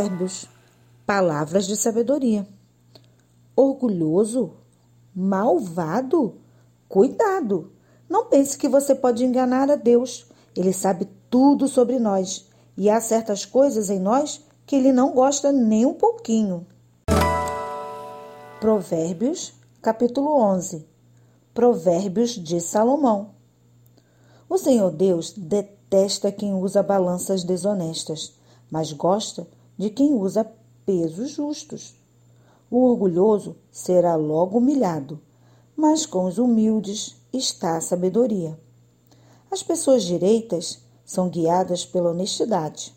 Provérbios Palavras de sabedoria. Orgulhoso? Malvado? Cuidado! Não pense que você pode enganar a Deus. Ele sabe tudo sobre nós e há certas coisas em nós que ele não gosta nem um pouquinho. Provérbios, capítulo 11. Provérbios de Salomão. O Senhor Deus detesta quem usa balanças desonestas, mas gosta de quem usa pesos justos. O orgulhoso será logo humilhado, mas com os humildes está a sabedoria. As pessoas direitas são guiadas pela honestidade.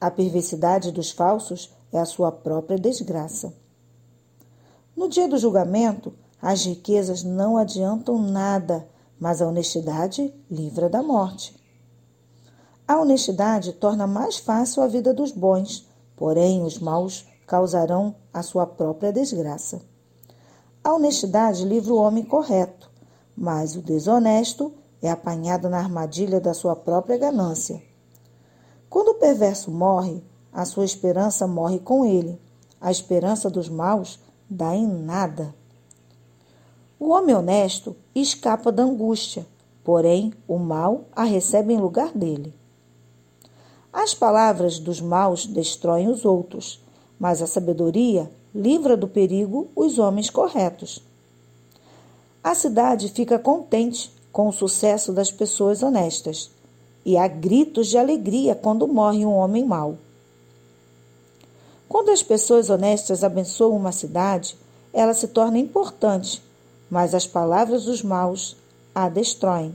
A perversidade dos falsos é a sua própria desgraça. No dia do julgamento, as riquezas não adiantam nada, mas a honestidade livra da morte. A honestidade torna mais fácil a vida dos bons, porém os maus causarão a sua própria desgraça. A honestidade livra o homem correto, mas o desonesto é apanhado na armadilha da sua própria ganância. Quando o perverso morre, a sua esperança morre com ele. A esperança dos maus dá em nada. O homem honesto escapa da angústia, porém o mal a recebe em lugar dele. As palavras dos maus destroem os outros, mas a sabedoria livra do perigo os homens corretos. A cidade fica contente com o sucesso das pessoas honestas, e há gritos de alegria quando morre um homem mau. Quando as pessoas honestas abençoam uma cidade, ela se torna importante, mas as palavras dos maus a destroem.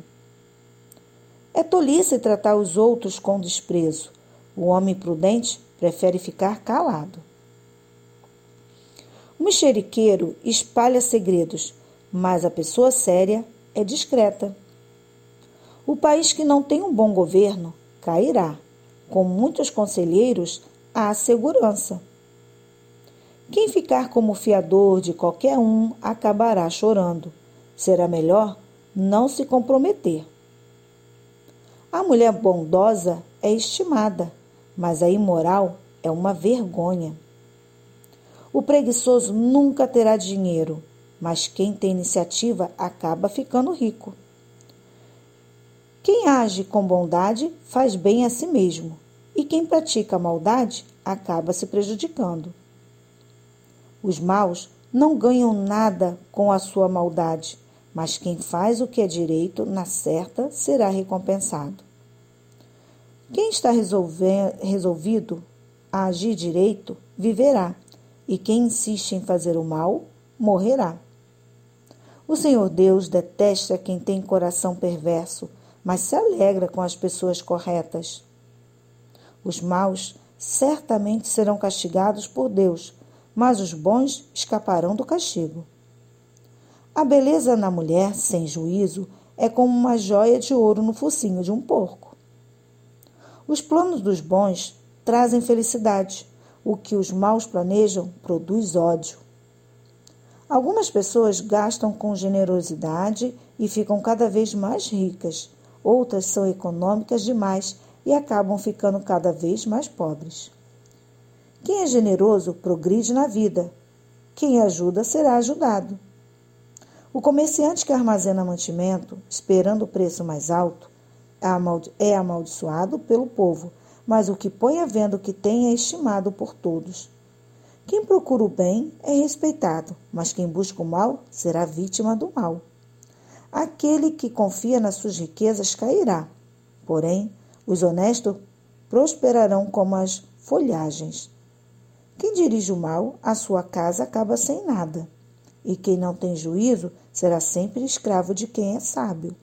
É tolice tratar os outros com desprezo. O homem prudente prefere ficar calado. O mexeriqueiro espalha segredos, mas a pessoa séria é discreta. O país que não tem um bom governo cairá. Com muitos conselheiros, há segurança. Quem ficar como fiador de qualquer um acabará chorando. Será melhor não se comprometer. A mulher bondosa é estimada, mas a imoral é uma vergonha. O preguiçoso nunca terá dinheiro, mas quem tem iniciativa acaba ficando rico. Quem age com bondade faz bem a si mesmo, e quem pratica maldade acaba se prejudicando. Os maus não ganham nada com a sua maldade, mas quem faz o que é direito na certa será recompensado. Quem está resolvido a agir direito viverá e quem insiste em fazer o mal morrerá. O Senhor Deus detesta quem tem coração perverso, mas se alegra com as pessoas corretas. Os maus certamente serão castigados por Deus, mas os bons escaparão do castigo. A beleza na mulher sem juízo é como uma joia de ouro no focinho de um porco. Os planos dos bons trazem felicidade, o que os maus planejam produz ódio. Algumas pessoas gastam com generosidade e ficam cada vez mais ricas. Outras são econômicas demais e acabam ficando cada vez mais pobres. Quem é generoso progride na vida. Quem ajuda será ajudado. O comerciante que armazena mantimento, esperando o preço mais alto, é amaldiçoado pelo povo mas o que põe à venda o que tem é estimado por todos. Quem procura o bem é respeitado, mas quem busca o mal será vítima do mal. Aquele que confia nas suas riquezas cairá, porém, os honestos prosperarão como as folhagens. Quem dirige o mal, a sua casa acaba sem nada, e quem não tem juízo será sempre escravo de quem é sábio.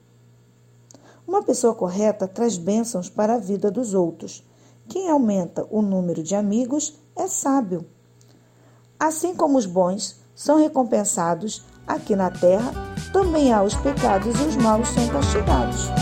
Uma pessoa correta traz bênçãos para a vida dos outros, quem aumenta o número de amigos é sábio. Assim como os bons são recompensados aqui na terra, também há os pecados e os maus são castigados.